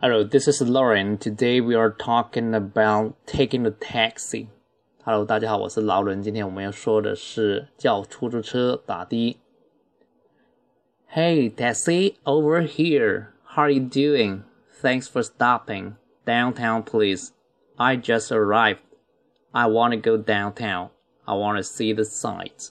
Hello, this is Lauren. Today we are talking about taking the taxi. Hello，大家好，我是劳伦。今天我们要说的是叫出租车打的。Hey, taxi, over here. How are you doing? Thanks for stopping. Downtown, please. I just arrived. I want to go downtown. I want to see the sights.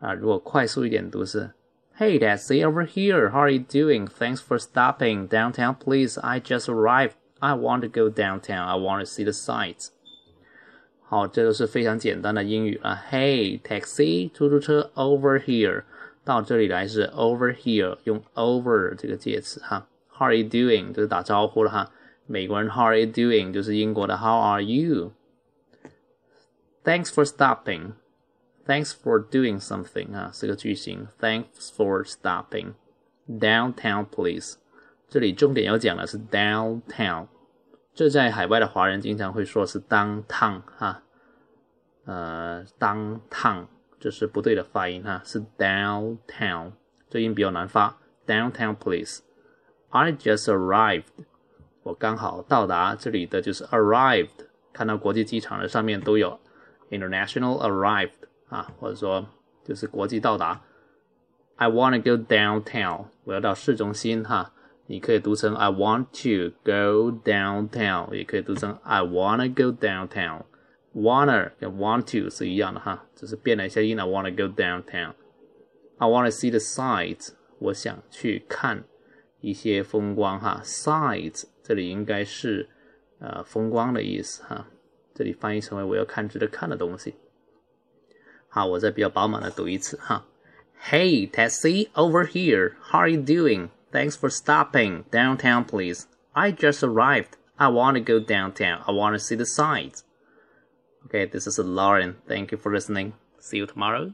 啊，如果快速一点读是 Hey, taxi over here. How are you doing? Thanks for stopping downtown, please. I just arrived. I want to go downtown. I want to see the sights. 好，这都是非常简单的英语了。Hey, taxi，出租车 over here。到这里来是 over here，用 over 这个介词哈。How are you doing？就是打招呼了哈。美国人 How are you doing？就是英国的 How are you？Thanks for stopping. Thanks for doing something 啊，是个句型。Thanks for stopping. Downtown, please. 这里重点要讲的是 downtown，这在海外的华人经常会说是 downtown 哈，呃，downtown 这是不对的发音哈，是 downtown，这音比较难发。Downtown, please. I just arrived. 我刚好到达，这里的就是 arrived。看到国际机场的上面都有 international arrived 啊，或者说就是国际到达。I want to go downtown，我要到市中心哈。你可以读成 I want to go downtown，也可以读成 I wanna go downtown。Wanna 跟 want to 是一样的哈，只是变了一下音。I wanna go downtown。I wanna see the sights，我想去看一些风光哈。Sights 这里应该是呃风光的意思哈，这里翻译成为我要看值得看的东西。好，我再比较饱满的读一次哈。Hey, taxi, over here. How are you doing? Thanks for stopping. Downtown, please. I just arrived. I want to go downtown. I want to see the sights. Okay, this is Lauren. Thank you for listening. See you tomorrow.